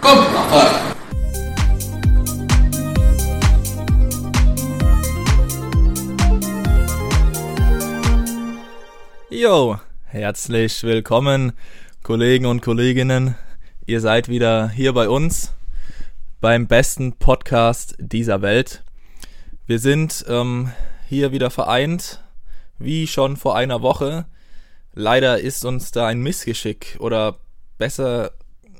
Komm, nach vorne. Jo, herzlich willkommen, Kollegen und Kolleginnen. Ihr seid wieder hier bei uns beim besten Podcast dieser Welt. Wir sind ähm, hier wieder vereint, wie schon vor einer Woche. Leider ist uns da ein Missgeschick oder besser,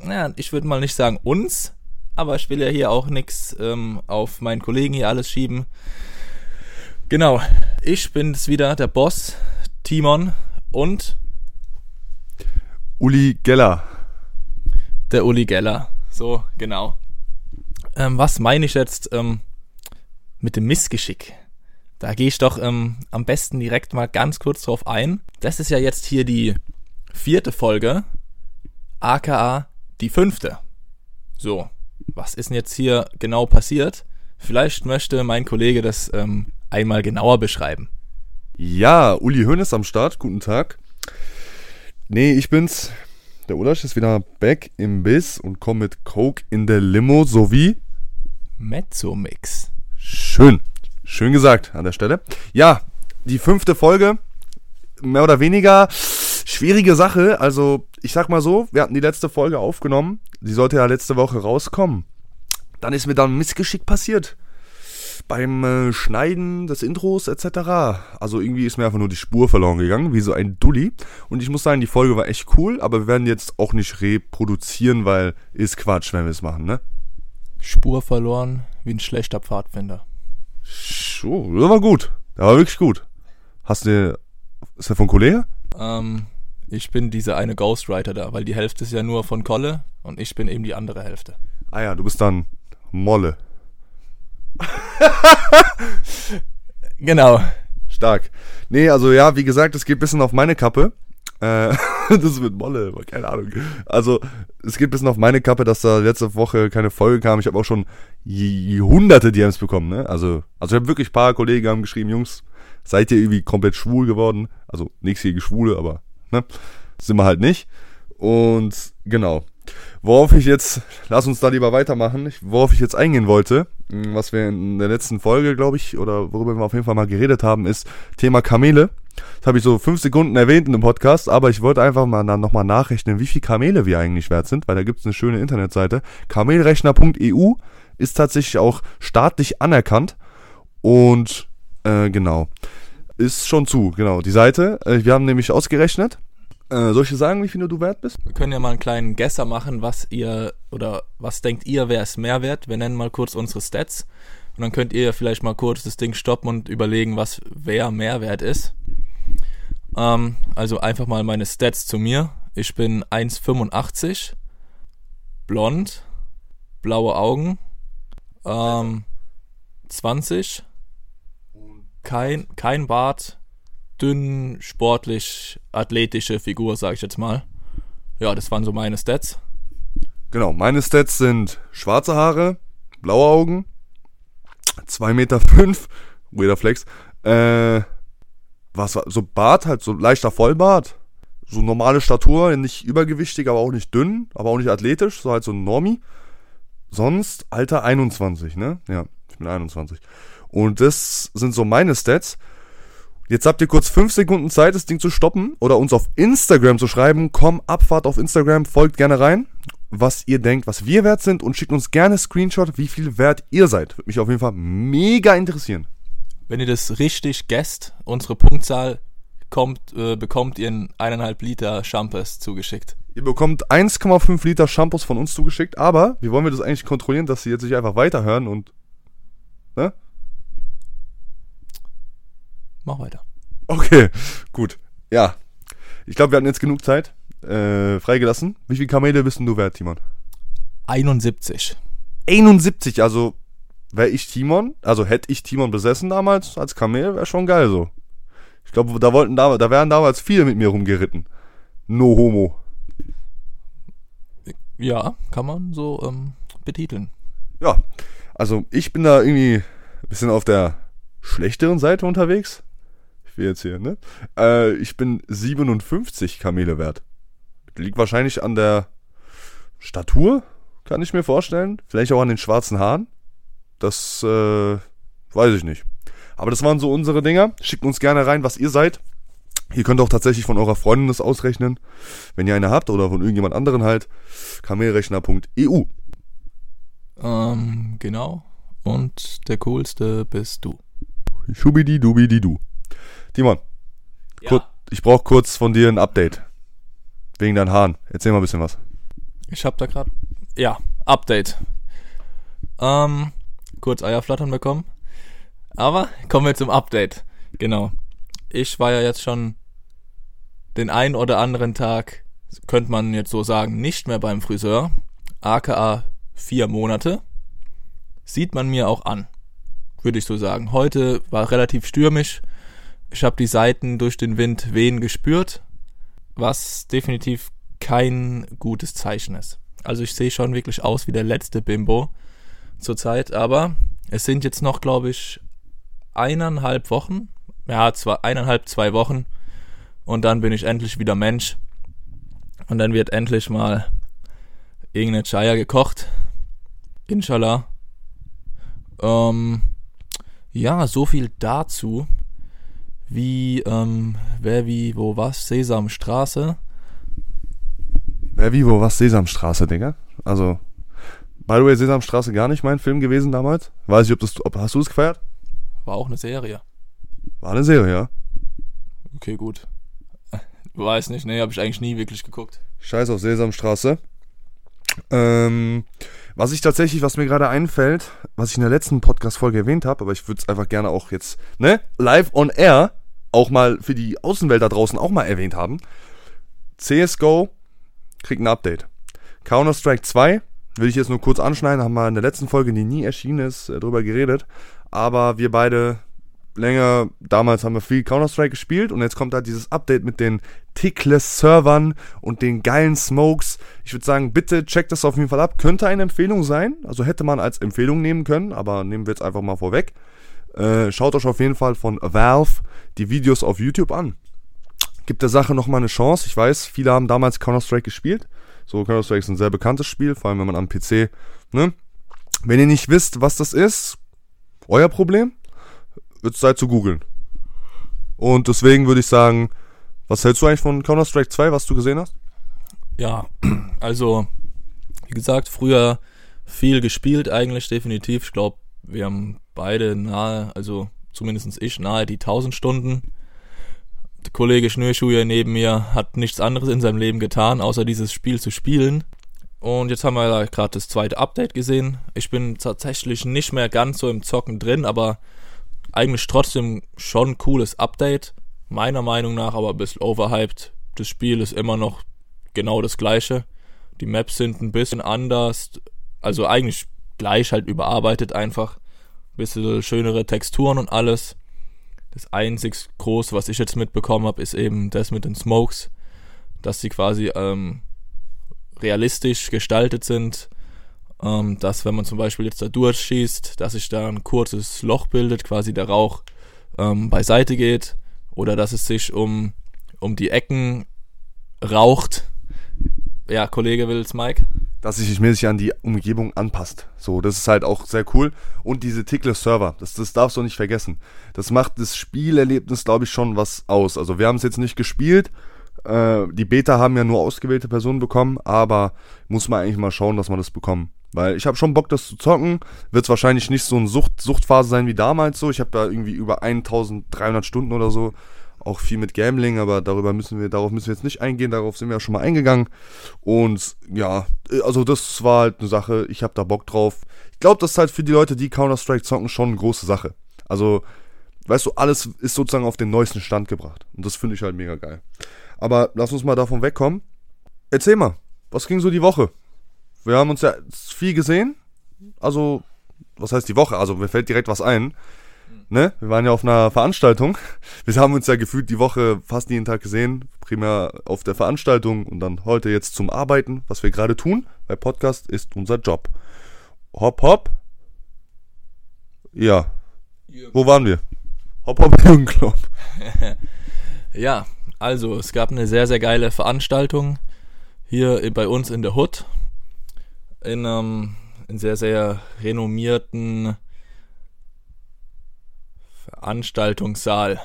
naja, ich würde mal nicht sagen uns, aber ich will ja hier auch nichts ähm, auf meinen Kollegen hier alles schieben. Genau, ich bin's wieder, der Boss, Timon und Uli Geller. der Uli Geller. So, genau. Ähm, was meine ich jetzt ähm, mit dem Missgeschick? Da gehe ich doch ähm, am besten direkt mal ganz kurz drauf ein. Das ist ja jetzt hier die vierte Folge, aka die fünfte. So, was ist denn jetzt hier genau passiert? Vielleicht möchte mein Kollege das ähm, einmal genauer beschreiben. Ja, Uli Hoeneß am Start. Guten Tag. Nee, ich bin's. Der Ulasch ist wieder back im Biss und kommt mit Coke in der Limo sowie. Mezzomix. Schön. Schön gesagt an der Stelle. Ja, die fünfte Folge. Mehr oder weniger schwierige Sache. Also, ich sag mal so, wir hatten die letzte Folge aufgenommen. Die sollte ja letzte Woche rauskommen. Dann ist mir dann ein Missgeschick passiert. Beim äh, Schneiden des Intros etc. Also irgendwie ist mir einfach nur die Spur verloren gegangen, wie so ein Dulli. Und ich muss sagen, die Folge war echt cool, aber wir werden jetzt auch nicht reproduzieren, weil ist Quatsch, wenn wir es machen, ne? Spur verloren wie ein schlechter Pfadfinder. So, das war gut. Das war wirklich gut. Hast du, ist der von Kollege? Ähm, ich bin dieser eine Ghostwriter da, weil die Hälfte ist ja nur von Kolle und ich bin eben die andere Hälfte. Ah ja, du bist dann Molle. Genau. Stark. Nee, also ja, wie gesagt, es geht ein bisschen auf meine Kappe. Äh, das wird Molle, aber keine Ahnung. Also, es geht ein bisschen auf meine Kappe, dass da letzte Woche keine Folge kam. Ich habe auch schon hunderte DMs bekommen, ne? Also, also ich habe wirklich ein paar Kollegen haben geschrieben, Jungs, seid ihr irgendwie komplett schwul geworden? Also, nichts gegen Schwule, aber, ne? Sind wir halt nicht. Und, genau. Worauf ich jetzt, lass uns da lieber weitermachen, worauf ich jetzt eingehen wollte, mh, was wir in der letzten Folge, glaube ich, oder worüber wir auf jeden Fall mal geredet haben, ist Thema Kamele. Das habe ich so fünf Sekunden erwähnt in dem Podcast, aber ich wollte einfach mal nochmal nachrechnen, wie viel Kamele wir eigentlich wert sind, weil da gibt es eine schöne Internetseite. Kamelrechner.eu ist tatsächlich auch staatlich anerkannt und äh, genau, ist schon zu, genau, die Seite. Äh, wir haben nämlich ausgerechnet, äh, soll ich dir sagen, wie viel du wert bist? Wir können ja mal einen kleinen Gesser machen, was ihr oder was denkt ihr, wer ist mehr wert? Wir nennen mal kurz unsere Stats und dann könnt ihr ja vielleicht mal kurz das Ding stoppen und überlegen, was wer mehr wert ist. Ähm, also einfach mal meine Stats zu mir. Ich bin 1,85, blond, blaue Augen, ähm, 20, kein, kein Bart, dünn, sportlich, athletische Figur, sag ich jetzt mal. Ja, das waren so meine Stats. Genau, meine Stats sind schwarze Haare, blaue Augen, 2,5 Meter, fünf, weirder Flex, äh, was war, so Bart, halt so leichter Vollbart, so normale Statur, nicht übergewichtig, aber auch nicht dünn, aber auch nicht athletisch, so halt so ein Normi. Sonst Alter 21, ne? Ja, ich bin 21. Und das sind so meine Stats. Jetzt habt ihr kurz 5 Sekunden Zeit, das Ding zu stoppen oder uns auf Instagram zu schreiben. Komm, Abfahrt auf Instagram, folgt gerne rein, was ihr denkt, was wir wert sind und schickt uns gerne Screenshot, wie viel wert ihr seid. Würde mich auf jeden Fall mega interessieren. Wenn ihr das richtig guesst, unsere Punktzahl kommt, äh, bekommt ihr einen eineinhalb Liter Champers zugeschickt. Ihr bekommt 1,5 Liter Shampoos von uns zugeschickt, aber wie wollen wir das eigentlich kontrollieren, dass sie jetzt nicht einfach weiterhören und. Ne? Mach weiter. Okay, gut. Ja. Ich glaube, wir hatten jetzt genug Zeit. Äh, freigelassen. Wie viel Kamele bist denn du wert, Timon? 71. 71, also wäre ich Timon, also hätte ich Timon besessen damals als Kamel, wäre schon geil so. Ich glaube, da wollten da, da wären damals viele mit mir rumgeritten. No homo. Ja, kann man so ähm, betiteln. Ja, also ich bin da irgendwie ein bisschen auf der schlechteren Seite unterwegs. Ich will jetzt hier, ne? Äh, ich bin 57 Kamele wert. Liegt wahrscheinlich an der Statur, kann ich mir vorstellen. Vielleicht auch an den schwarzen Haaren. Das äh, weiß ich nicht. Aber das waren so unsere Dinger. Schickt uns gerne rein, was ihr seid. Ihr könnt auch tatsächlich von eurer Freundin das ausrechnen, wenn ihr eine habt oder von irgendjemand anderen halt. Kamelrechner.eu. Ähm, genau. Und der coolste bist du. Schubidi Timon, kur- ich brauche kurz von dir ein Update. Wegen deinen Haaren. Erzähl mal ein bisschen was. Ich hab da gerade. Ja, Update. Ähm, kurz Eierflattern bekommen. Aber kommen wir zum Update. Genau. Ich war ja jetzt schon den ein oder anderen Tag, könnte man jetzt so sagen, nicht mehr beim Friseur. aka vier Monate. Sieht man mir auch an. Würde ich so sagen. Heute war relativ stürmisch. Ich habe die Seiten durch den Wind wehen gespürt, was definitiv kein gutes Zeichen ist. Also ich sehe schon wirklich aus wie der letzte Bimbo zurzeit, aber es sind jetzt noch, glaube ich, eineinhalb Wochen. Ja, zwei, eineinhalb, zwei Wochen. Und dann bin ich endlich wieder Mensch. Und dann wird endlich mal irgendeine Chaya gekocht. Inshallah. Ähm, ja, so viel dazu. Wie, ähm, wer, wie, wo, was, Sesamstraße. Wer wie wo was Sesamstraße, Digga. Also, by the way, Sesamstraße gar nicht mein Film gewesen damals. Weiß ich, ob das, ob, hast du es gefeiert? War auch eine Serie. War eine Serie, ja. Okay, gut. Weiß nicht, nee, habe ich eigentlich nie wirklich geguckt. Scheiß auf Sesamstraße. Ähm, was ich tatsächlich, was mir gerade einfällt, was ich in der letzten Podcast-Folge erwähnt habe, aber ich würde es einfach gerne auch jetzt, ne, live on air, auch mal für die Außenwelt da draußen auch mal erwähnt haben. CSGO kriegt ein Update. Counter-Strike 2 will ich jetzt nur kurz anschneiden, haben wir in der letzten Folge, die nie erschienen ist, äh, drüber geredet. Aber wir beide länger, damals haben wir viel Counter-Strike gespielt und jetzt kommt da dieses Update mit den Tickless-Servern und den geilen Smokes. Ich würde sagen, bitte checkt das auf jeden Fall ab. Könnte eine Empfehlung sein, also hätte man als Empfehlung nehmen können, aber nehmen wir jetzt einfach mal vorweg. Äh, schaut euch auf jeden Fall von Valve die Videos auf YouTube an. Gibt der Sache nochmal eine Chance. Ich weiß, viele haben damals Counter-Strike gespielt. So, Counter-Strike ist ein sehr bekanntes Spiel, vor allem wenn man am PC, ne? Wenn ihr nicht wisst, was das ist, euer Problem, wird Zeit zu googeln. Und deswegen würde ich sagen, was hältst du eigentlich von Counter-Strike 2, was du gesehen hast? Ja, also, wie gesagt, früher viel gespielt eigentlich, definitiv. Ich glaube, wir haben beide nahe, also zumindest ich nahe die 1000 Stunden. Der Kollege Schnürschuhe neben mir hat nichts anderes in seinem Leben getan, außer dieses Spiel zu spielen. Und jetzt haben wir gerade das zweite Update gesehen. Ich bin tatsächlich nicht mehr ganz so im Zocken drin, aber eigentlich trotzdem schon cooles Update. Meiner Meinung nach aber ein bisschen overhyped. Das Spiel ist immer noch genau das gleiche. Die Maps sind ein bisschen anders. Also eigentlich gleich halt überarbeitet einfach. Bisschen schönere Texturen und alles. Das einzig groß, was ich jetzt mitbekommen habe, ist eben das mit den Smokes. Dass sie quasi ähm, realistisch gestaltet sind. Ähm, dass wenn man zum Beispiel jetzt da durchschießt, dass sich da ein kurzes Loch bildet, quasi der Rauch ähm, beiseite geht. Oder dass es sich um, um die Ecken raucht. Ja, Kollege will's, Mike. Dass sich mäßig an die Umgebung anpasst. So, das ist halt auch sehr cool. Und diese Tickless-Server, das, das darfst du nicht vergessen. Das macht das Spielerlebnis, glaube ich, schon was aus. Also wir haben es jetzt nicht gespielt. Äh, die Beta haben ja nur ausgewählte Personen bekommen, aber muss man eigentlich mal schauen, dass man das bekommen. Weil ich habe schon Bock, das zu zocken. Wird es wahrscheinlich nicht so eine Sucht, Suchtphase sein wie damals so. Ich habe da irgendwie über 1300 Stunden oder so. Auch viel mit Gambling, aber darüber müssen wir, darauf müssen wir jetzt nicht eingehen. Darauf sind wir ja schon mal eingegangen. Und ja, also das war halt eine Sache. Ich habe da Bock drauf. Ich glaube, das ist halt für die Leute, die Counter-Strike zocken, schon eine große Sache. Also, weißt du, alles ist sozusagen auf den neuesten Stand gebracht. Und das finde ich halt mega geil. Aber lass uns mal davon wegkommen. Erzähl mal, was ging so die Woche? Wir haben uns ja viel gesehen. Also, was heißt die Woche? Also, mir fällt direkt was ein. Ne? Wir waren ja auf einer Veranstaltung. Wir haben uns ja gefühlt die Woche fast jeden Tag gesehen. Primär auf der Veranstaltung und dann heute jetzt zum Arbeiten, was wir gerade tun. Weil Podcast ist unser Job. Hopp, hopp. Ja. Wo waren wir? Hopp, hopp, Jürgenklopp. Ja, also es gab eine sehr, sehr geile Veranstaltung hier bei uns in der Hood. in einem in sehr, sehr renommierten Veranstaltungssaal.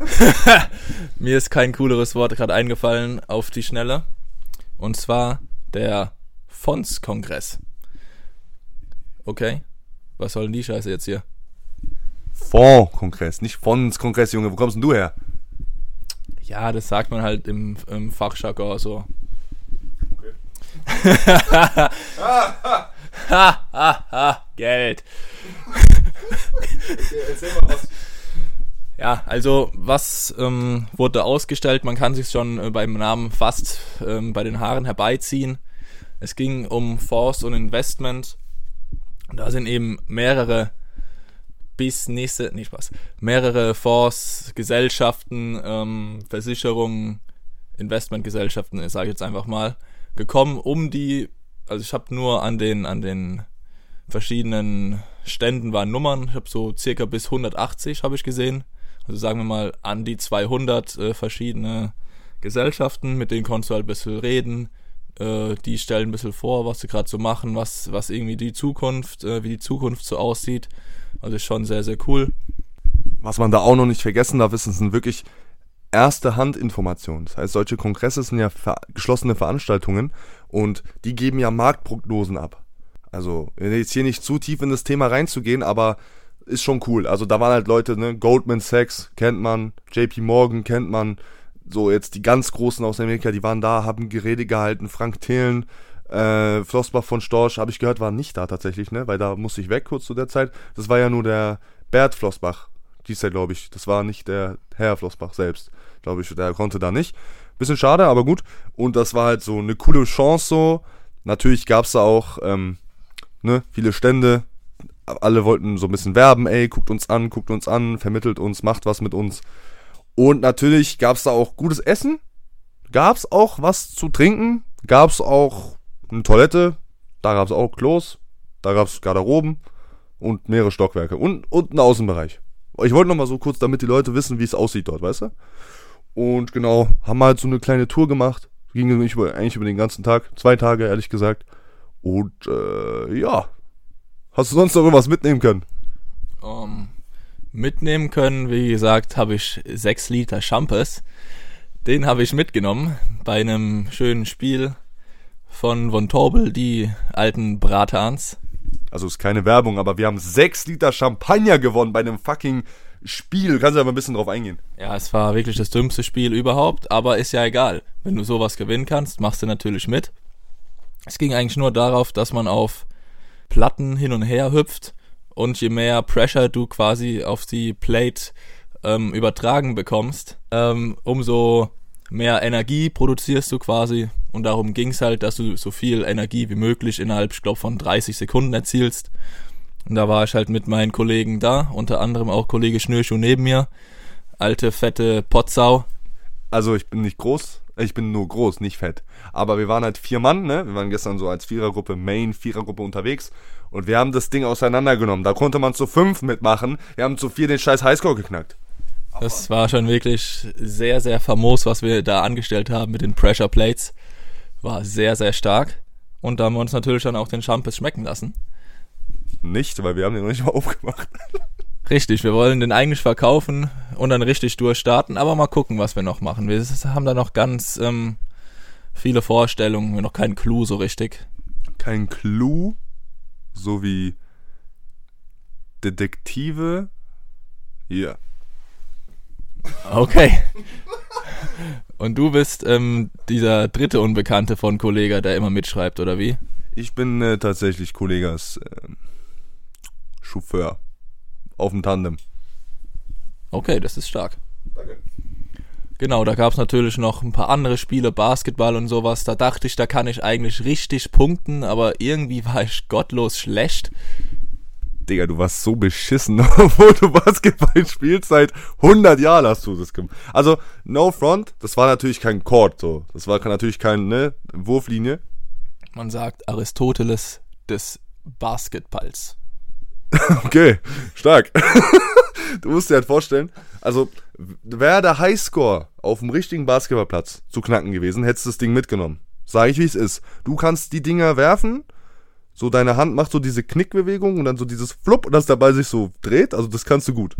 Mir ist kein cooleres Wort gerade eingefallen auf die Schnelle. Und zwar der Fonds-Kongress. Okay, was soll denn die Scheiße jetzt hier? Fonds-Kongress, nicht Fonds-Kongress, Junge. Wo kommst denn du her? Ja, das sagt man halt im, im Fachjargon so. Okay. ha, ha, ha, Geld. Okay, erzähl mal was. Ja, also was ähm, wurde ausgestellt? Man kann sich schon äh, beim Namen fast ähm, bei den Haaren herbeiziehen. Es ging um Fonds und Investment. Da sind eben mehrere bis nächste, nicht Spaß, mehrere Fonds, Gesellschaften, ähm, Versicherungen, Investmentgesellschaften, sage ich jetzt einfach mal, gekommen, um die, also ich habe nur an den, an den verschiedenen Ständen waren Nummern, ich habe so circa bis 180 habe ich gesehen, also sagen wir mal an die 200 äh, verschiedene Gesellschaften, mit denen konntest du halt ein bisschen reden, äh, die stellen ein bisschen vor, was sie gerade so machen, was, was irgendwie die Zukunft, äh, wie die Zukunft so aussieht. Also ist schon sehr, sehr cool. Was man da auch noch nicht vergessen darf, ist, es sind wirklich erste Hand-Informationen. Das heißt, solche Kongresse sind ja ver geschlossene Veranstaltungen und die geben ja Marktprognosen ab. Also, jetzt hier nicht zu tief in das Thema reinzugehen, aber ist schon cool. Also da waren halt Leute, ne, Goldman Sachs kennt man, JP Morgan kennt man, so jetzt die ganz Großen aus Amerika, die waren da, haben Gerede gehalten, Frank Thelen, äh, Flossbach von Storch, habe ich gehört, war nicht da tatsächlich, ne? Weil da musste ich weg kurz zu der Zeit. Das war ja nur der Bert Flossbach, hieß der, glaube ich. Das war nicht der Herr Flossbach selbst, glaube ich. Der konnte da nicht. Bisschen schade, aber gut. Und das war halt so eine coole Chance so. Natürlich gab es da auch ähm, ne, viele Stände. Alle wollten so ein bisschen werben, ey, guckt uns an, guckt uns an, vermittelt uns, macht was mit uns. Und natürlich gab es da auch gutes Essen. Gab es auch was zu trinken. Gab es auch eine Toilette, da gab es auch Klos, da gab es Garderoben und mehrere Stockwerke und, und einen Außenbereich. Ich wollte noch mal so kurz, damit die Leute wissen, wie es aussieht dort, weißt du? Und genau, haben halt so eine kleine Tour gemacht. Ging eigentlich über, eigentlich über den ganzen Tag, zwei Tage ehrlich gesagt. Und äh, ja, hast du sonst noch irgendwas mitnehmen können? Um, ähm, mitnehmen können, wie gesagt, habe ich sechs Liter Champes. Den habe ich mitgenommen bei einem schönen Spiel von Von Torbel, die alten Bratans. Also ist keine Werbung, aber wir haben sechs Liter Champagner gewonnen bei einem fucking Spiel. Kannst du ja mal ein bisschen drauf eingehen. Ja, es war wirklich das dümmste Spiel überhaupt, aber ist ja egal. Wenn du sowas gewinnen kannst, machst du natürlich mit. Es ging eigentlich nur darauf, dass man auf Platten hin und her hüpft und je mehr Pressure du quasi auf die Plate ähm, übertragen bekommst, ähm, umso mehr Energie produzierst du quasi und darum ging es halt, dass du so viel Energie wie möglich innerhalb, ich glaube, von 30 Sekunden erzielst. Und da war ich halt mit meinen Kollegen da, unter anderem auch Kollege Schnürschuh neben mir, alte, fette Potsau. Also ich bin nicht groß, ich bin nur groß, nicht fett. Aber wir waren halt vier Mann, ne? Wir waren gestern so als Vierergruppe, Main, Vierergruppe unterwegs. Und wir haben das Ding auseinandergenommen. Da konnte man zu fünf mitmachen. Wir haben zu vier den scheiß Highscore geknackt. Das war schon wirklich sehr, sehr famos, was wir da angestellt haben mit den Pressure Plates. War sehr, sehr stark. Und da haben wir uns natürlich dann auch den Champes schmecken lassen. Nicht, weil wir haben den noch nicht mal aufgemacht. Richtig, wir wollen den eigentlich verkaufen und dann richtig durchstarten, aber mal gucken, was wir noch machen. Wir haben da noch ganz ähm, viele Vorstellungen, noch keinen Clou so richtig. Kein Clou, so wie Detektive. Hier. Okay. Und du bist ähm, dieser dritte Unbekannte von Kollega, der immer mitschreibt, oder wie? Ich bin äh, tatsächlich Kollegas äh, Chauffeur auf dem Tandem. Okay, das ist stark. Danke. Genau, da gab es natürlich noch ein paar andere Spiele, Basketball und sowas. Da dachte ich, da kann ich eigentlich richtig punkten, aber irgendwie war ich gottlos schlecht. Digga, du warst so beschissen, obwohl du Basketball spielst seit 100 Jahren hast du das gemacht. Also, no front, das war natürlich kein Court, so. Das war natürlich keine ne, Wurflinie. Man sagt Aristoteles des Basketballs. okay, stark. du musst dir halt vorstellen, also, wäre der Highscore auf dem richtigen Basketballplatz zu knacken gewesen, hättest du das Ding mitgenommen. Sag ich, wie es ist. Du kannst die Dinger werfen, so deine Hand macht so diese Knickbewegung und dann so dieses Flupp und das dabei sich so dreht. Also das kannst du gut.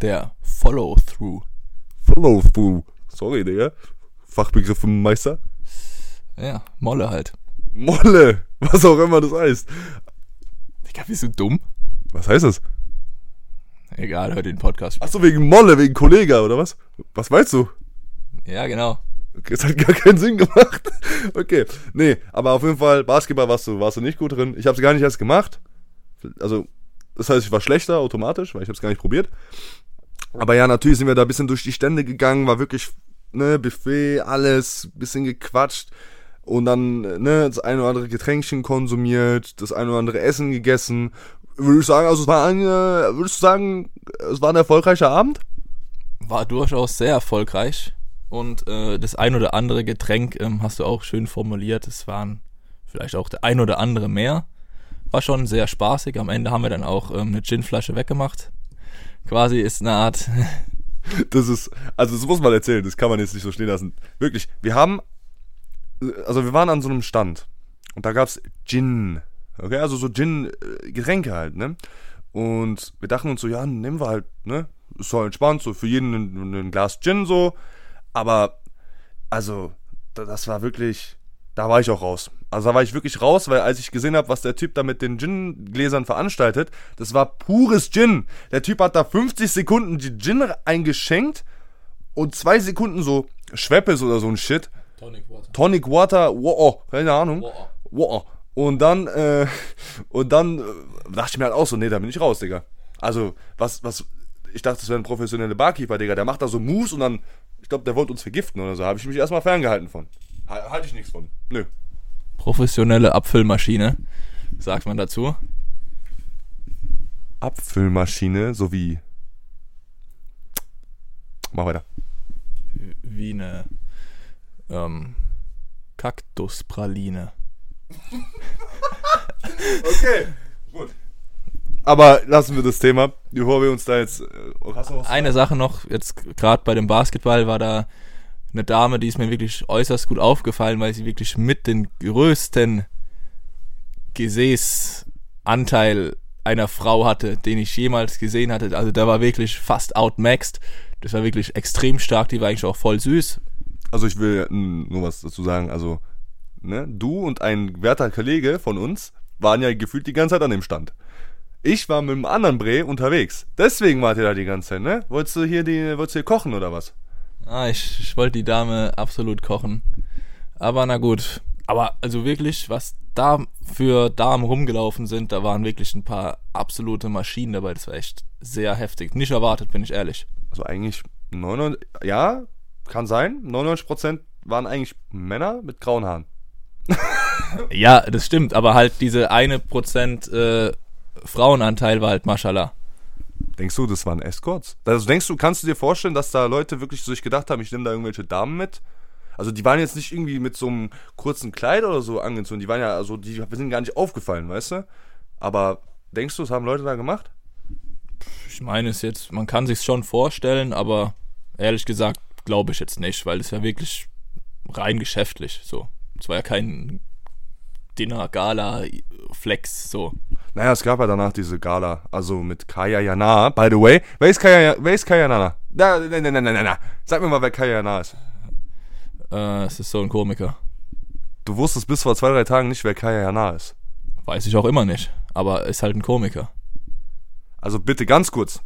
Der Follow-Through. Follow-through. Sorry, Digga. Fachbegriff vom Meister. Ja, Molle halt. Molle. Was auch immer das heißt. Digga, bist du dumm? Was heißt das? Egal, hör den Podcast. Ach so, wegen Molle, wegen Kollega, oder was? Was meinst du? Ja, genau. Okay, Es hat gar keinen Sinn gemacht. Okay. Nee, aber auf jeden Fall, Basketball warst du, warst du nicht gut drin. Ich habe es gar nicht erst gemacht. Also, das heißt, ich war schlechter automatisch, weil ich habe es gar nicht probiert. Aber ja, natürlich sind wir da ein bisschen durch die Stände gegangen, war wirklich, ne, Buffet, alles, bisschen gequatscht. Und dann, ne, das ein oder andere Getränkchen konsumiert, das ein oder andere Essen gegessen. Würde ich sagen, also es war ein, äh, würdest du sagen, es war ein erfolgreicher Abend? War durchaus sehr erfolgreich. Und äh, das ein oder andere Getränk ähm, hast du auch schön formuliert. Es waren vielleicht auch der ein oder andere mehr. War schon sehr spaßig. Am Ende haben wir dann auch ähm, eine Ginflasche weggemacht. Quasi ist eine Art Das ist, also das muss man erzählen, das kann man jetzt nicht so stehen lassen. Wirklich, wir haben, also wir waren an so einem Stand und da gab's Gin, okay, also so Gin-Getränke halt, ne? Und wir dachten uns so, ja, nehmen wir halt, ne? Ist voll entspannt, so für jeden ein, ein Glas Gin so. Aber, also, da- das war wirklich, da war ich auch raus. Also da war ich wirklich raus, weil als ich gesehen habe, was der Typ da mit den Gin-Gläsern veranstaltet, das war pures Gin. Der Typ hat da 50 Sekunden die Gin eingeschenkt und zwei Sekunden so Schweppes oder so ein Shit. Tonic Water. Tonic Water, wow, keine Ahnung. Wow. Und dann, äh, und dann äh, dachte ich mir halt auch so, nee, da bin ich raus, Digga. Also, was, was, ich dachte, das wäre ein professioneller Barkeeper, Digga. Der macht da so Moves und dann, ich glaube, der wollte uns vergiften oder so. Habe ich mich erstmal ferngehalten von. Ha- Halte ich nichts von. Nö. Professionelle Abfüllmaschine, sagt man dazu. Abfüllmaschine sowie. Mach weiter. Wie eine ähm, Kaktuspraline. Okay, gut. Aber lassen wir das Thema, bevor wir uns da jetzt. Äh, hast du noch was? Eine Sache noch, jetzt gerade bei dem Basketball war da eine Dame, die ist mir wirklich äußerst gut aufgefallen, weil sie wirklich mit den größten Gesäßanteil einer Frau hatte, den ich jemals gesehen hatte. Also der war wirklich fast outmaxed. Das war wirklich extrem stark, die war eigentlich auch voll süß. Also ich will nur was dazu sagen. Also, ne, du und ein werter Kollege von uns waren ja gefühlt die ganze Zeit an dem Stand. Ich war mit einem anderen Bre unterwegs. Deswegen wart ihr da die ganze Zeit, ne? Wolltest du hier die, wolltest du hier kochen oder was? Ah, ich, ich wollte die Dame absolut kochen. Aber na gut. Aber also wirklich, was da für Damen rumgelaufen sind, da waren wirklich ein paar absolute Maschinen dabei. Das war echt sehr heftig. Nicht erwartet, bin ich ehrlich. Also eigentlich 99, ja, kann sein. 99% waren eigentlich Männer mit grauen Haaren. Ja, das stimmt, aber halt diese eine Prozent äh, Frauenanteil war halt Mashallah. Denkst du, das waren Escorts? Also denkst du, kannst du dir vorstellen, dass da Leute wirklich sich gedacht haben, ich nehme da irgendwelche Damen mit? Also die waren jetzt nicht irgendwie mit so einem kurzen Kleid oder so angezogen. Die waren ja, also die sind gar nicht aufgefallen, weißt du? Aber denkst du, das haben Leute da gemacht? Ich meine es jetzt, man kann sich's schon vorstellen, aber ehrlich gesagt glaube ich jetzt nicht, weil es ja wirklich rein geschäftlich so. Es war ja kein Dinner, Gala, Flex, so. Naja, es gab ja danach diese Gala, also mit Kaya Jana. By the way, wer ist Kaya, wer ist Kaya Jana? Na, na, na, na, na, na. Sag mir mal, wer Kaya Jana ist. Äh, es ist so ein Komiker. Du wusstest bis vor zwei, drei Tagen nicht, wer Kaya Jana ist. Weiß ich auch immer nicht, aber ist halt ein Komiker. Also bitte ganz kurz.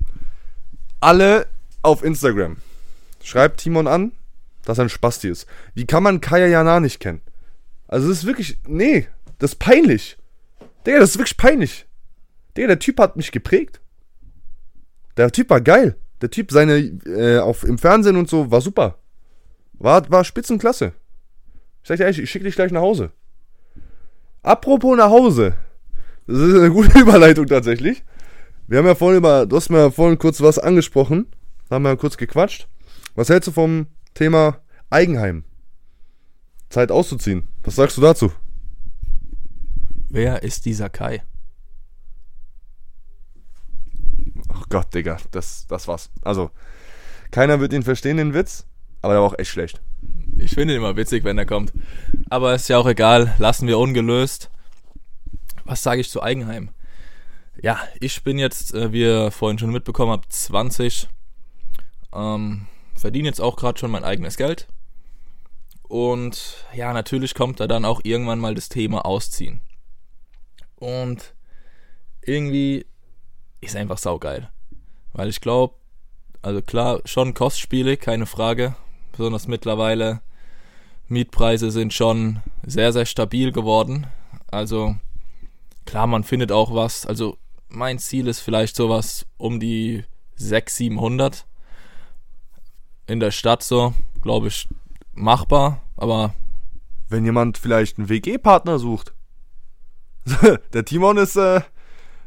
Alle auf Instagram. Schreibt Timon an, dass er ein Spasti ist. Wie kann man Kaya Jana nicht kennen? Also das ist wirklich, nee, das ist peinlich. Digga, das ist wirklich peinlich. Digga, der Typ hat mich geprägt. Der Typ war geil. Der Typ, seine, äh, auf, im Fernsehen und so, war super. War, war Spitzenklasse. Ich sag dir ehrlich, ich schicke dich gleich nach Hause. Apropos nach Hause. Das ist eine gute Überleitung tatsächlich. Wir haben ja vorhin über, du hast mir ja vorhin kurz was angesprochen. Da haben wir ja kurz gequatscht. Was hältst du vom Thema Eigenheim? Zeit auszuziehen. Was sagst du dazu? Wer ist dieser Kai? Ach Gott, Digga, das, das war's. Also, keiner wird ihn verstehen, den Witz, aber der war auch echt schlecht. Ich finde ihn immer witzig, wenn er kommt. Aber ist ja auch egal, lassen wir ungelöst. Was sage ich zu Eigenheim? Ja, ich bin jetzt, äh, wie ihr vorhin schon mitbekommen habt, 20. Ähm, verdiene jetzt auch gerade schon mein eigenes Geld. Und ja, natürlich kommt da dann auch irgendwann mal das Thema Ausziehen. Und irgendwie ist einfach saugeil. Weil ich glaube, also klar, schon kostspielig, keine Frage. Besonders mittlerweile. Mietpreise sind schon sehr, sehr stabil geworden. Also klar, man findet auch was. Also mein Ziel ist vielleicht sowas um die 600, 700 in der Stadt so, glaube ich, machbar, aber. Wenn jemand vielleicht einen WG-Partner sucht. der Timon ist äh,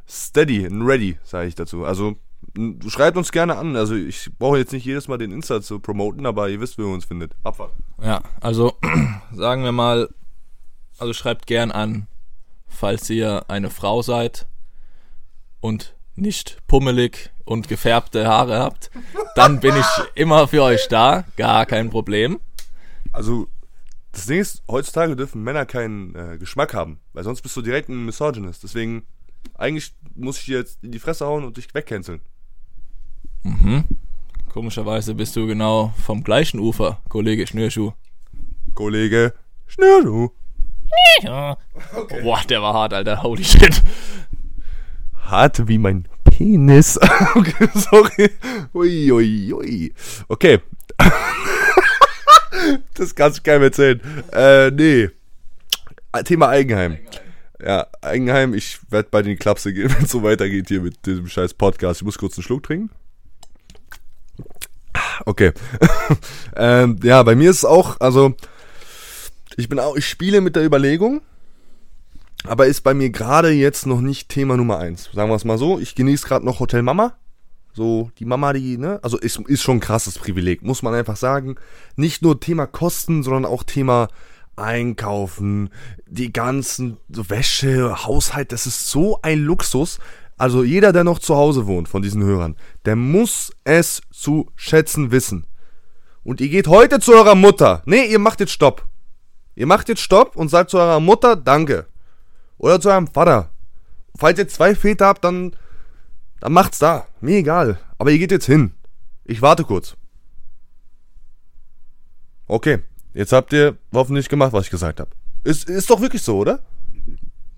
steady and ready, sage ich dazu. Also schreibt uns gerne an. Also ich brauche jetzt nicht jedes Mal den Insta zu promoten, aber ihr wisst, wie ihr uns findet. Abfahrt. Ja, also sagen wir mal, also schreibt gern an, falls ihr eine Frau seid und nicht pummelig und gefärbte Haare habt, dann bin ich immer für euch da, gar kein Problem. Also, das Ding ist, heutzutage dürfen Männer keinen äh, Geschmack haben, weil sonst bist du direkt ein Misogynist. Deswegen, eigentlich muss ich dir jetzt in die Fresse hauen und dich wegcanceln. Mhm. Komischerweise bist du genau vom gleichen Ufer, Kollege Schnürschuh. Kollege Schnürschuh. Ja. Okay. Boah, der war hart, Alter. Holy shit. Hart wie mein Penis. okay, sorry. Ui, ui, ui. Okay. das kannst du keinem erzählen. Äh, nee. Thema Eigenheim. Ja, Eigenheim, ich werde bei den Klapse gehen, wenn es so weitergeht hier mit diesem scheiß Podcast. Ich muss kurz einen Schluck trinken. Okay. ähm, ja, bei mir ist es auch, also ich bin auch, ich spiele mit der Überlegung, aber ist bei mir gerade jetzt noch nicht Thema Nummer eins. Sagen wir es mal so. Ich genieße gerade noch Hotel Mama. So, die Mama, die, ne? Also ist, ist schon ein krasses Privileg, muss man einfach sagen. Nicht nur Thema Kosten, sondern auch Thema Einkaufen, die ganzen Wäsche, Haushalt, das ist so ein Luxus. Also jeder, der noch zu Hause wohnt von diesen Hörern, der muss es zu schätzen wissen. Und ihr geht heute zu eurer Mutter. Nee, ihr macht jetzt Stopp. Ihr macht jetzt Stopp und sagt zu eurer Mutter Danke. Oder zu eurem Vater. Falls ihr zwei Väter habt, dann, dann macht's da. Mir egal. Aber ihr geht jetzt hin. Ich warte kurz. Okay. Jetzt habt ihr hoffentlich gemacht, was ich gesagt habe. Ist, ist doch wirklich so, oder?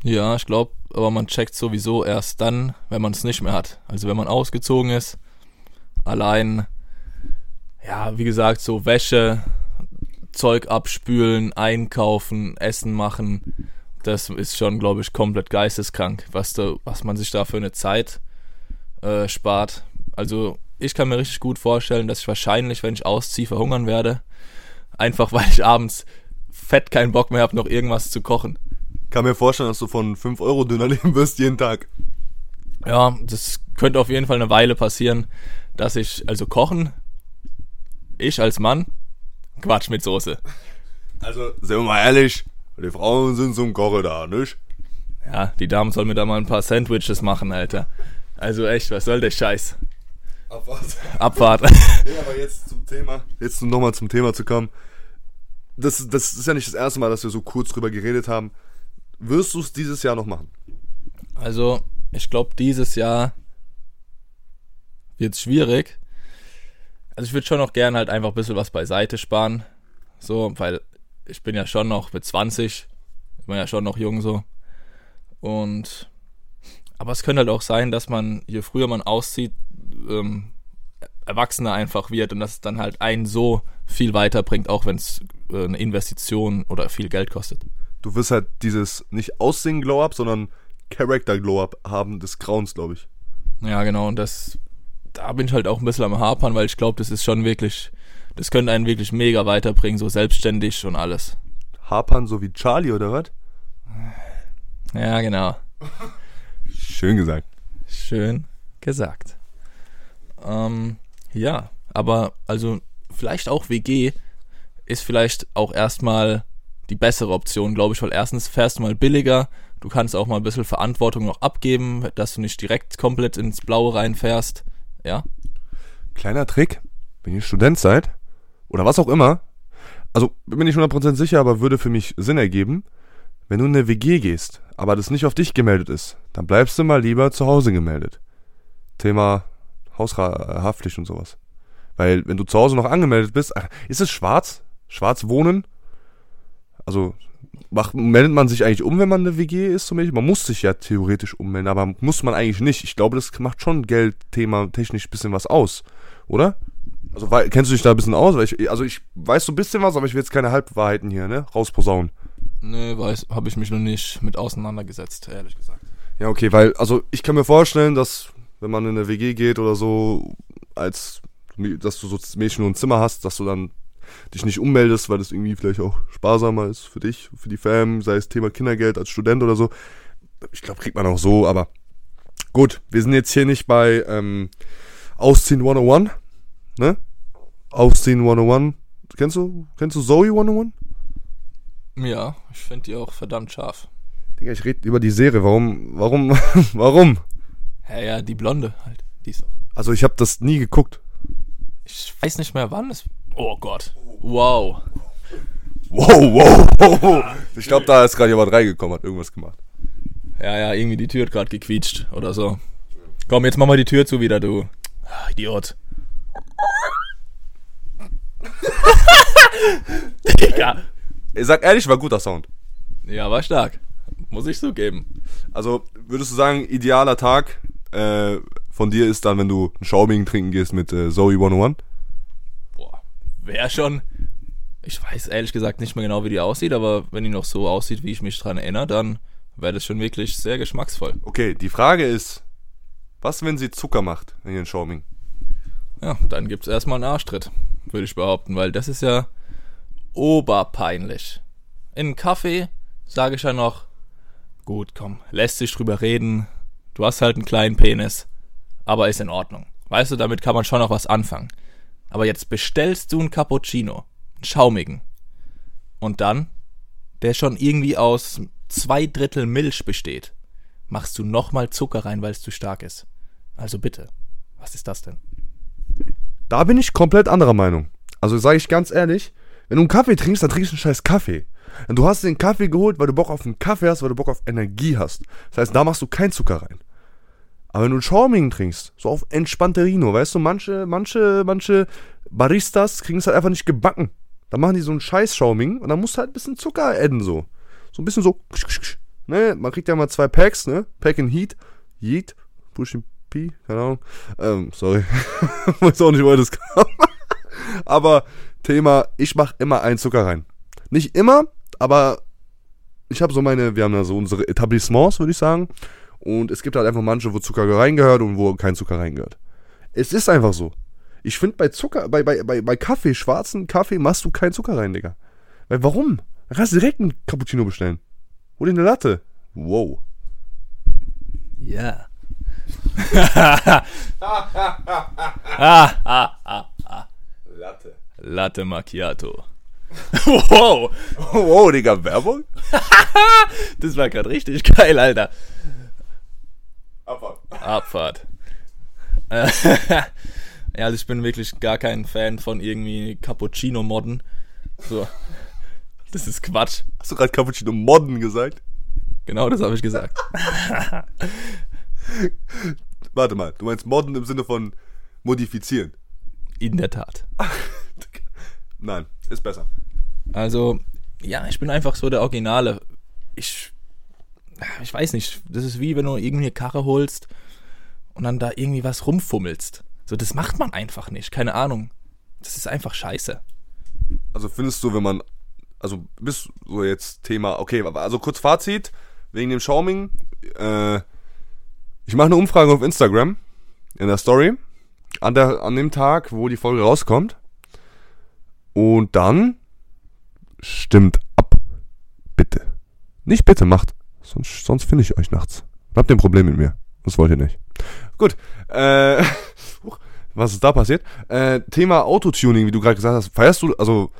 Ja, ich glaube, aber man checkt sowieso erst dann, wenn man es nicht mehr hat. Also wenn man ausgezogen ist, allein, ja, wie gesagt, so Wäsche, Zeug abspülen, einkaufen, Essen machen, das ist schon, glaube ich, komplett geisteskrank, was, da, was man sich da für eine Zeit äh, spart. Also ich kann mir richtig gut vorstellen, dass ich wahrscheinlich, wenn ich ausziehe, verhungern werde. Einfach weil ich abends fett keinen Bock mehr habe, noch irgendwas zu kochen. Kann mir vorstellen, dass du von 5 Euro Döner leben wirst jeden Tag. Ja, das könnte auf jeden Fall eine Weile passieren, dass ich, also kochen, ich als Mann, Quatsch mit Soße. Also, sind wir mal ehrlich, die Frauen sind zum Kochen da, nicht? Ja, die Damen sollen mir da mal ein paar Sandwiches machen, Alter. Also echt, was soll der Scheiß? Abfahrt. Abfahrt. nee, aber jetzt zum Thema, jetzt nochmal zum Thema zu kommen. Das, das ist ja nicht das erste Mal, dass wir so kurz drüber geredet haben. Wirst du es dieses Jahr noch machen? Also, ich glaube, dieses Jahr wird es schwierig. Also, ich würde schon noch gerne halt einfach ein bisschen was beiseite sparen. So, weil ich bin ja schon noch mit 20, ich bin ja schon noch jung so. Und, aber es könnte halt auch sein, dass man, je früher man auszieht, ähm, Erwachsener einfach wird und das dann halt einen so viel weiterbringt, auch wenn es äh, eine Investition oder viel Geld kostet du wirst halt dieses nicht Aussehen Glow-Up, sondern Character Glow-Up haben des Grauens, glaube ich. Ja, genau. Und das, da bin ich halt auch ein bisschen am Hapern, weil ich glaube, das ist schon wirklich, das könnte einen wirklich mega weiterbringen, so selbstständig und alles. Hapern so wie Charlie oder was? Ja, genau. Schön gesagt. Schön gesagt. Ähm, ja, aber also vielleicht auch WG ist vielleicht auch erstmal die bessere Option, glaube ich, weil erstens fährst du mal billiger, du kannst auch mal ein bisschen Verantwortung noch abgeben, dass du nicht direkt komplett ins Blaue reinfährst, ja. Kleiner Trick, wenn ihr Student seid oder was auch immer, also bin nicht 100% sicher, aber würde für mich Sinn ergeben, wenn du in eine WG gehst, aber das nicht auf dich gemeldet ist, dann bleibst du mal lieber zu Hause gemeldet. Thema Haushaftpflicht und sowas. Weil wenn du zu Hause noch angemeldet bist, ist es schwarz? Schwarz wohnen? Also macht, meldet man sich eigentlich um, wenn man eine WG ist zum Beispiel? Man muss sich ja theoretisch ummelden, aber muss man eigentlich nicht. Ich glaube, das macht schon Geldthema technisch bisschen was aus, oder? Also weil, kennst du dich da ein bisschen aus? Ich, also ich weiß so ein bisschen was, aber ich will jetzt keine Halbwahrheiten hier, ne? Rausposaunen. Nee, weiß, habe ich mich noch nicht mit auseinandergesetzt, ehrlich gesagt. Ja, okay, weil, also ich kann mir vorstellen, dass wenn man in eine WG geht oder so, als dass du so Mädchen nur ein Zimmer hast, dass du dann dich nicht ummeldest, weil das irgendwie vielleicht auch sparsamer ist für dich, für die Fam, sei es Thema Kindergeld als Student oder so. Ich glaube, kriegt man auch so, aber gut, wir sind jetzt hier nicht bei ähm, Ausziehen 101, ne? Ausziehen 101. Kennst du, kennst du Zoe 101? Ja, ich finde die auch verdammt scharf. Digga, ich rede über die Serie. Warum, warum, warum? Ja, ja, die Blonde halt. Die ist auch. Also ich habe das nie geguckt. Ich weiß nicht mehr wann es. Oh Gott. Wow. Wow, wow, wow. Ich glaube, da ist gerade jemand reingekommen, hat irgendwas gemacht. Ja, ja, irgendwie die Tür hat gerade gequietscht oder so. Komm, jetzt mach mal die Tür zu wieder, du. Ah, Idiot. Digga. Ich sag ehrlich, war guter Sound. Ja, war stark. Muss ich so geben. Also, würdest du sagen, idealer Tag äh, von dir ist dann, wenn du ein Schauming trinken gehst mit äh, Zoe 101? Boah, wär schon. Ich weiß ehrlich gesagt nicht mehr genau, wie die aussieht, aber wenn die noch so aussieht, wie ich mich dran erinnere, dann wäre das schon wirklich sehr geschmacksvoll. Okay, die Frage ist, was, wenn sie Zucker macht in ihren Schauming? Ja, dann gibt's erstmal einen Arschtritt, würde ich behaupten, weil das ist ja oberpeinlich. In Kaffee sage ich ja noch, gut, komm, lässt sich drüber reden, du hast halt einen kleinen Penis, aber ist in Ordnung. Weißt du, damit kann man schon noch was anfangen. Aber jetzt bestellst du einen Cappuccino, einen schaumigen, und dann, der schon irgendwie aus zwei Drittel Milch besteht, machst du nochmal Zucker rein, weil es zu stark ist. Also bitte, was ist das denn? Da bin ich komplett anderer Meinung. Also sage ich ganz ehrlich, wenn du einen Kaffee trinkst, dann trinkst du einen scheiß Kaffee. Du hast den Kaffee geholt, weil du Bock auf einen Kaffee hast, weil du Bock auf Energie hast. Das heißt, da machst du keinen Zucker rein. Aber wenn du einen Schauming trinkst, so auf entspannte Rino, weißt du, manche, manche, manche Baristas kriegen es halt einfach nicht gebacken. Dann machen die so einen scheiß Schauming und dann musst du halt ein bisschen Zucker adden, so. So ein bisschen so, ne, man kriegt ja mal zwei Packs, ne, Pack in Heat, Yeet, Push P, keine Ahnung, ähm, sorry, weiß auch nicht, woher das kam. Aber Thema, ich mache immer einen Zucker rein. Nicht immer, aber ich habe so meine, wir haben da so unsere Etablissements, würde ich sagen. Und es gibt halt einfach manche, wo Zucker reingehört und wo kein Zucker reingehört. Es ist einfach so. Ich finde bei Zucker, bei, bei, bei, bei Kaffee, schwarzen Kaffee, machst du keinen Zucker rein, Digga. Weil warum? Dann kannst du direkt einen Cappuccino bestellen. Hol dir eine Latte. Wow. Ja. ah, ah, ah, ah. Latte. Latte Macchiato. wow. Wow, Digga, Werbung? das war gerade richtig geil, Alter. Abfahrt. Abfahrt. Ja, also ich bin wirklich gar kein Fan von irgendwie Cappuccino-Modden. So. Das ist Quatsch. Hast du gerade Cappuccino Modden gesagt? Genau das habe ich gesagt. Warte mal, du meinst Modden im Sinne von modifizieren? In der Tat. Nein, ist besser. Also, ja, ich bin einfach so der Originale. Ich, ich weiß nicht, das ist wie wenn du irgendwie eine Karre holst und dann da irgendwie was rumfummelst. So, das macht man einfach nicht, keine Ahnung. Das ist einfach scheiße. Also findest du, wenn man, also bist so jetzt Thema, okay, also kurz Fazit, wegen dem Schauming, äh, ich mache eine Umfrage auf Instagram, in der Story, an, der, an dem Tag, wo die Folge rauskommt. Und dann stimmt ab. Bitte. Nicht bitte, macht. Sonst, sonst finde ich euch nachts. Habt ihr ein Problem mit mir. Das wollt ihr nicht. Gut. Äh, was ist da passiert? Äh, Thema Autotuning, wie du gerade gesagt hast. Feierst du, also,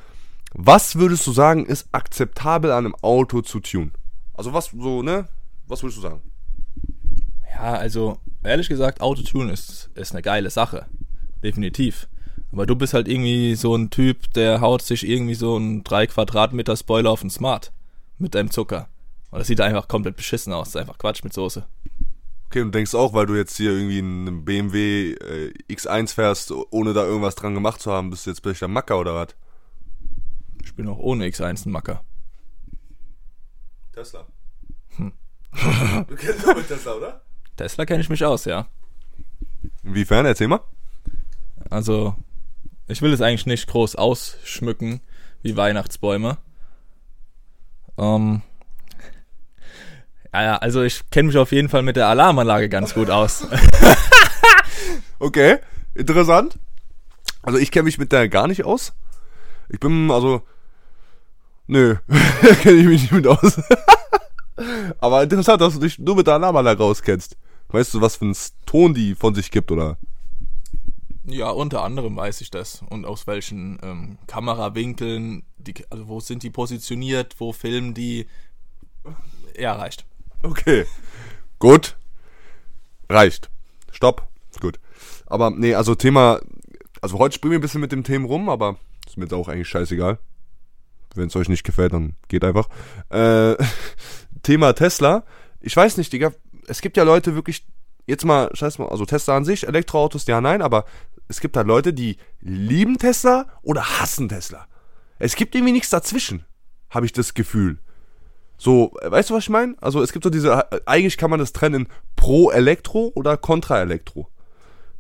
was würdest du sagen, ist akzeptabel an einem Auto zu tun? Also, was so, ne? Was würdest du sagen? Ja, also, ehrlich gesagt, Autotune ist, ist eine geile Sache. Definitiv. Aber du bist halt irgendwie so ein Typ, der haut sich irgendwie so einen 3 Quadratmeter Spoiler auf den Smart mit deinem Zucker. Und das sieht einfach komplett beschissen aus. Das ist einfach Quatsch mit Soße. Okay, und du denkst auch, weil du jetzt hier irgendwie einen BMW äh, X1 fährst, ohne da irgendwas dran gemacht zu haben, bist du jetzt plötzlich der Macker oder was? Ich bin auch ohne X1 ein Macker. Tesla. Hm. du kennst auch mit Tesla, oder? Tesla kenne ich mich aus, ja. Inwiefern? Erzähl mal. Also, ich will es eigentlich nicht groß ausschmücken wie Weihnachtsbäume. Ähm, ja, also ich kenne mich auf jeden Fall mit der Alarmanlage ganz gut aus. okay, interessant. Also ich kenne mich mit der gar nicht aus. Ich bin, also, nö, kenne ich mich nicht mit aus. Aber interessant, dass du dich nur mit der Alarmanlage auskennst. Weißt du, was für einen Ton die von sich gibt, oder? Ja, unter anderem weiß ich das. Und aus welchen ähm, Kamerawinkeln, die, also wo sind die positioniert, wo filmen die. Ja, reicht. Okay. Gut. Reicht. Stopp. Gut. Aber nee, also Thema. Also heute springen wir ein bisschen mit dem Thema rum, aber ist mir jetzt auch eigentlich scheißegal. Wenn es euch nicht gefällt, dann geht einfach. Äh, Thema Tesla. Ich weiß nicht, Digga. Es gibt ja Leute wirklich. Jetzt mal, scheiß mal, also Tesla an sich, Elektroautos, ja, nein, aber es gibt halt Leute, die lieben Tesla oder hassen Tesla. Es gibt irgendwie nichts dazwischen, habe ich das Gefühl. So, weißt du, was ich meine? Also es gibt so diese, eigentlich kann man das trennen pro Elektro oder kontra Elektro.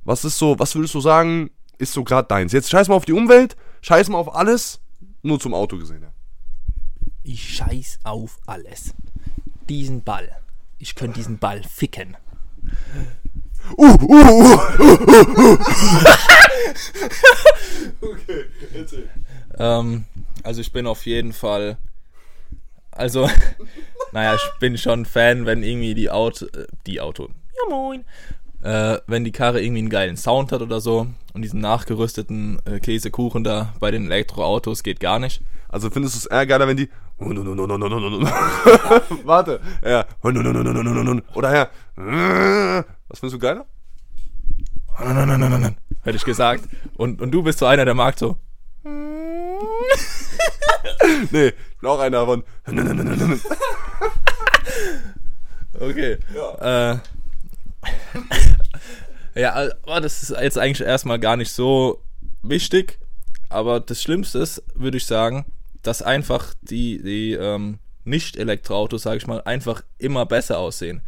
Was ist so, was würdest du sagen, ist so gerade deins? Jetzt scheiß mal auf die Umwelt, scheiß mal auf alles, nur zum Auto gesehen. Ja. Ich scheiß auf alles. Diesen Ball. Ich könnte diesen Ball ficken. Uh, uh, uh, uh, uh. okay, erzähl. Ähm, also ich bin auf jeden Fall also, naja, ich bin schon Fan, wenn irgendwie die Auto, äh, die Auto, ja moin, äh, wenn die Karre irgendwie einen geilen Sound hat oder so und diesen nachgerüsteten äh, Käsekuchen da bei den Elektroautos geht gar nicht. Also findest du es eher geiler, wenn die Warte, ja, oder ja, was findest du geiler? Hätte ich gesagt. Und, und du bist so einer, der mag so. nee, ich bin auch einer von. okay. Ja. Äh, ja, aber das ist jetzt eigentlich erstmal gar nicht so wichtig. Aber das Schlimmste ist, würde ich sagen, dass einfach die, die ähm, Nicht-Elektroautos, sage ich mal, einfach immer besser aussehen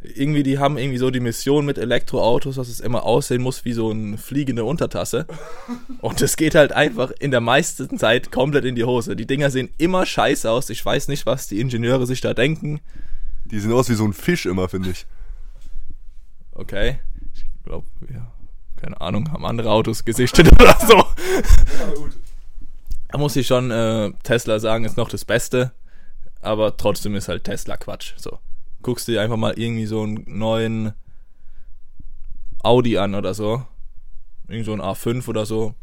irgendwie, die haben irgendwie so die Mission mit Elektroautos, dass es immer aussehen muss wie so eine fliegende Untertasse. Und das geht halt einfach in der meisten Zeit komplett in die Hose. Die Dinger sehen immer scheiße aus. Ich weiß nicht, was die Ingenieure sich da denken. Die sehen aus wie so ein Fisch immer, finde ich. Okay. Ich glaube, ja, keine Ahnung, haben andere Autos gesichtet oder so. Ja, gut. Da muss ich schon äh, Tesla sagen, ist noch das Beste. Aber trotzdem ist halt Tesla Quatsch. So guckst dir einfach mal irgendwie so einen neuen Audi an oder so. Irgend so ein A5 oder so.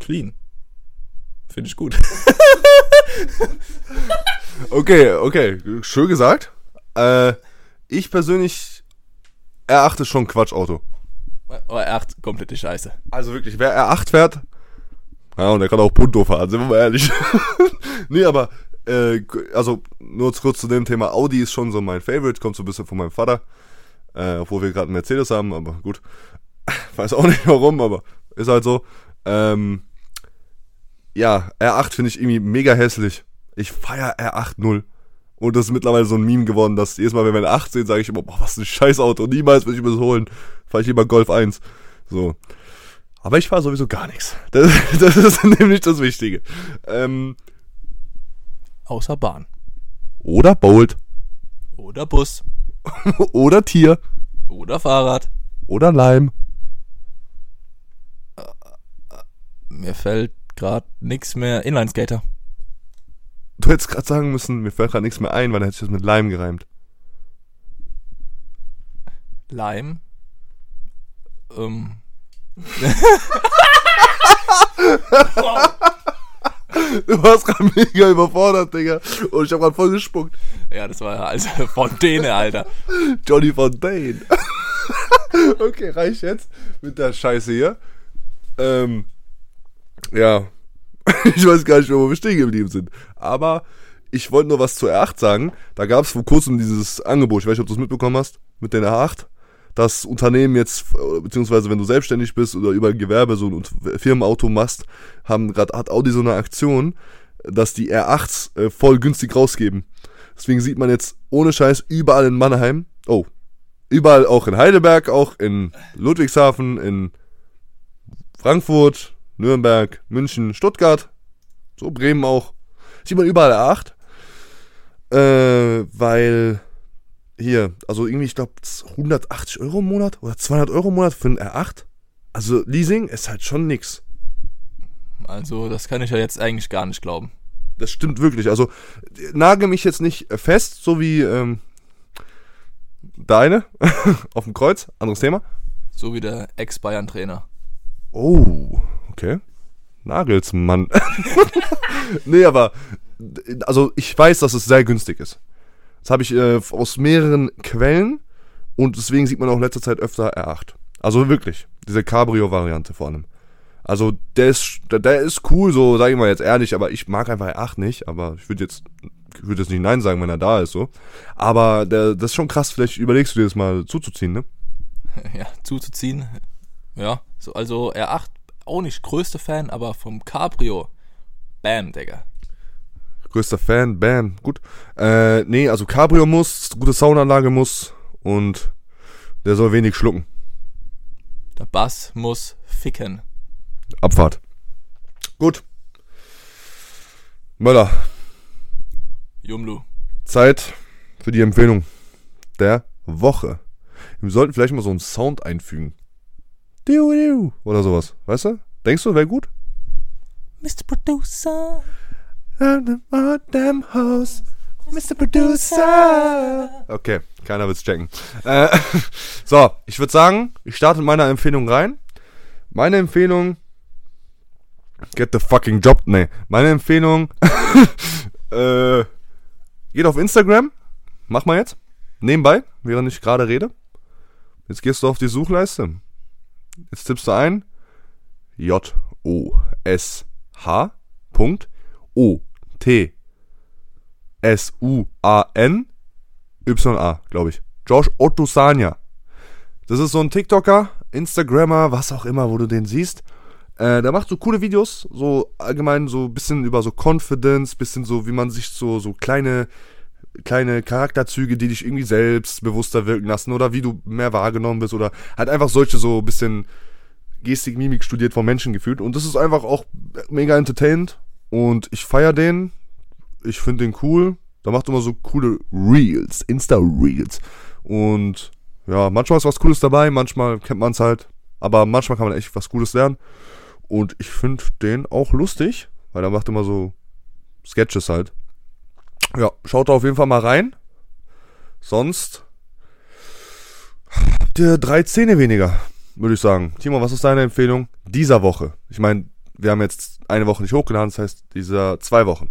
Clean. Finde ich gut. okay, okay. Schön gesagt. Äh, ich persönlich R8 ist schon Quatschauto. Aber R8 komplette Scheiße. Also wirklich, wer R8 fährt, ja, und der kann auch Punto fahren, sind wir mal ehrlich. nee, aber äh, also nur kurz zu dem Thema, Audi ist schon so mein Favorite, kommt so ein bisschen von meinem Vater. Äh, obwohl wir gerade einen Mercedes haben, aber gut. Weiß auch nicht warum, aber ist halt so. Ähm, ja, R8 finde ich irgendwie mega hässlich. Ich feier R8 0. Und das ist mittlerweile so ein Meme geworden, dass jedes Mal, wenn wir eine 8 sehen, sage ich immer, boah, was ein scheiß Auto. Niemals will ich mir das holen. Fahr ich lieber Golf 1. So. Aber ich fahre sowieso gar nichts. Das, das ist nämlich das Wichtige. Ähm, Außer Bahn. Oder Bolt. Oder Bus. Oder Tier. Oder Fahrrad. Oder Leim. Mir fällt gerade nichts mehr. Inlineskater. Du hättest gerade sagen müssen, mir fällt gerade nichts mehr ein, weil dann hättest du das mit Leim gereimt. Leim? Ähm. Du warst gerade mega überfordert, Digga. Und ich hab grad voll gespuckt. Ja, das war ja also Fontäne, Alter. Johnny Fontaine. okay, reicht jetzt mit der Scheiße hier. ähm, ja, ich weiß gar nicht mehr, wo wir stehen geblieben sind. Aber ich wollte nur was zur R8 sagen. Da gab es vor kurzem dieses Angebot, ich weiß nicht, ob du es mitbekommen hast, mit der R8. Das Unternehmen jetzt, beziehungsweise wenn du selbstständig bist oder über Gewerbe so ein Firmenauto machst, haben grad, hat Audi so eine Aktion, dass die R8s äh, voll günstig rausgeben. Deswegen sieht man jetzt ohne Scheiß überall in Mannheim, oh, überall auch in Heidelberg, auch in Ludwigshafen, in Frankfurt, Nürnberg, München, Stuttgart, so Bremen auch. Sieht man überall R8. Äh, weil hier, also irgendwie, ich glaube, 180 Euro im Monat oder 200 Euro im Monat für ein R8. Also Leasing ist halt schon nix. Also, das kann ich ja jetzt eigentlich gar nicht glauben. Das stimmt wirklich. Also, nagel mich jetzt nicht fest, so wie ähm, deine auf dem Kreuz. Anderes Thema. So wie der Ex-Bayern-Trainer. Oh, okay. Nagelsmann. nee, aber also ich weiß, dass es sehr günstig ist. Das habe ich äh, aus mehreren Quellen und deswegen sieht man auch in letzter Zeit öfter R8. Also wirklich, diese Cabrio-Variante vor allem. Also der ist, der, ist cool, so sage ich mal jetzt ehrlich, aber ich mag einfach R8 nicht, aber ich würde jetzt würde jetzt nicht Nein sagen, wenn er da ist, so. Aber der, das ist schon krass, vielleicht überlegst du dir das mal zuzuziehen, ne? Ja, zuzuziehen. Ja, so, also R8 auch nicht größter Fan, aber vom Cabrio. Bam, Digga. Größter Fan, bam, gut. Äh, nee, also Cabrio muss, gute Soundanlage muss und der soll wenig schlucken. Der Bass muss ficken. Abfahrt. Gut. Möller. Jumlu. Zeit für die Empfehlung der Woche. Wir sollten vielleicht mal so einen Sound einfügen. Oder sowas. Weißt du? Denkst du, wäre gut? Mr. Producer. Damn house. Mr. Producer. Okay, keiner wird's checken. Äh, so, ich würde sagen, ich starte mit meiner Empfehlung rein. Meine Empfehlung. Get the fucking job. Nee. Meine Empfehlung. äh, geht auf Instagram. Mach mal jetzt. Nebenbei, während ich gerade rede. Jetzt gehst du auf die Suchleiste. Jetzt tippst du ein J O S H Punkt O T S U A N Y A, glaube ich. Josh Ottusania. Das ist so ein TikToker, Instagrammer, was auch immer, wo du den siehst. Äh, der macht so coole Videos, so allgemein so ein bisschen über so Confidence, bisschen so, wie man sich so, so kleine, kleine Charakterzüge, die dich irgendwie selbstbewusster wirken lassen oder wie du mehr wahrgenommen bist oder halt einfach solche so ein bisschen Gestik, Mimik studiert von Menschen gefühlt. Und das ist einfach auch mega entertained und ich feier den. Ich finde den cool. Da macht immer so coole Reels, Insta-Reels. Und ja, manchmal ist was Cooles dabei, manchmal kennt man es halt. Aber manchmal kann man echt was Cooles lernen. Und ich finde den auch lustig, weil er macht immer so Sketches halt. Ja, schaut da auf jeden Fall mal rein. Sonst habt ihr drei Zähne weniger, würde ich sagen. Timo, was ist deine Empfehlung dieser Woche? Ich meine, wir haben jetzt eine Woche nicht hochgeladen, das heißt dieser zwei Wochen.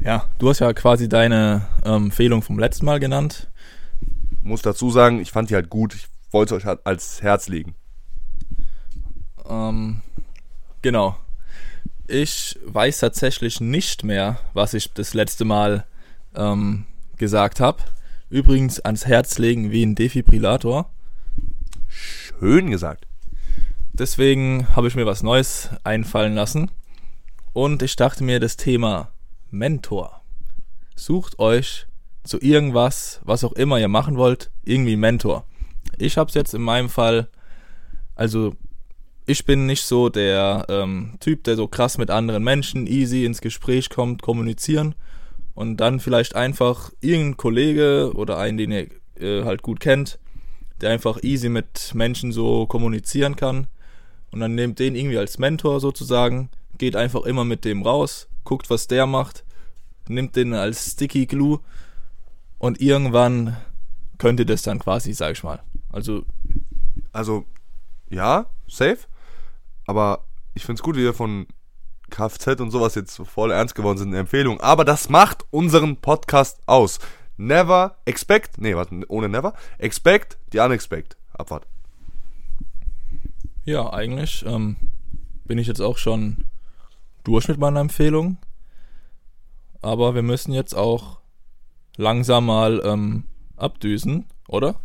Ja, du hast ja quasi deine ähm, Empfehlung vom letzten Mal genannt. Muss dazu sagen, ich fand die halt gut. Ich wollte es euch halt als Herz legen. Ähm, genau. Ich weiß tatsächlich nicht mehr, was ich das letzte Mal ähm, gesagt habe. Übrigens ans Herz legen wie ein Defibrillator. Schön gesagt. Deswegen habe ich mir was Neues einfallen lassen. Und ich dachte mir, das Thema Mentor. Sucht euch zu irgendwas, was auch immer ihr machen wollt, irgendwie Mentor. Ich habe es jetzt in meinem Fall, also ich bin nicht so der ähm, Typ, der so krass mit anderen Menschen easy ins Gespräch kommt, kommunizieren und dann vielleicht einfach irgendein Kollege oder einen, den ihr äh, halt gut kennt, der einfach easy mit Menschen so kommunizieren kann und dann nehmt den irgendwie als Mentor sozusagen, geht einfach immer mit dem raus, guckt, was der macht, nimmt den als Sticky Glue und irgendwann könnt ihr das dann quasi, sag ich mal. Also. Also, ja, safe. Aber ich find's gut, wie wir von Kfz und sowas jetzt voll ernst geworden sind in der Empfehlung. Aber das macht unseren Podcast aus. Never expect, nee, warte, ohne never. Expect the unexpected. Abfahrt. Ja, eigentlich ähm, bin ich jetzt auch schon durch mit meiner Empfehlung. Aber wir müssen jetzt auch langsam mal ähm, abdüsen, oder?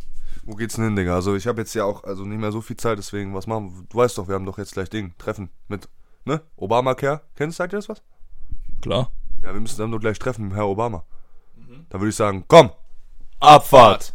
Wo geht's denn hin, Digga? Also ich habe jetzt ja auch also nicht mehr so viel Zeit, deswegen was machen wir? Du weißt doch, wir haben doch jetzt gleich Ding, Treffen mit, ne? Obamacare. Kennst du, sagt ihr das was? Klar. Ja, wir müssen dann doch gleich treffen mit Herr Obama. Da würde ich sagen, komm, Abfahrt!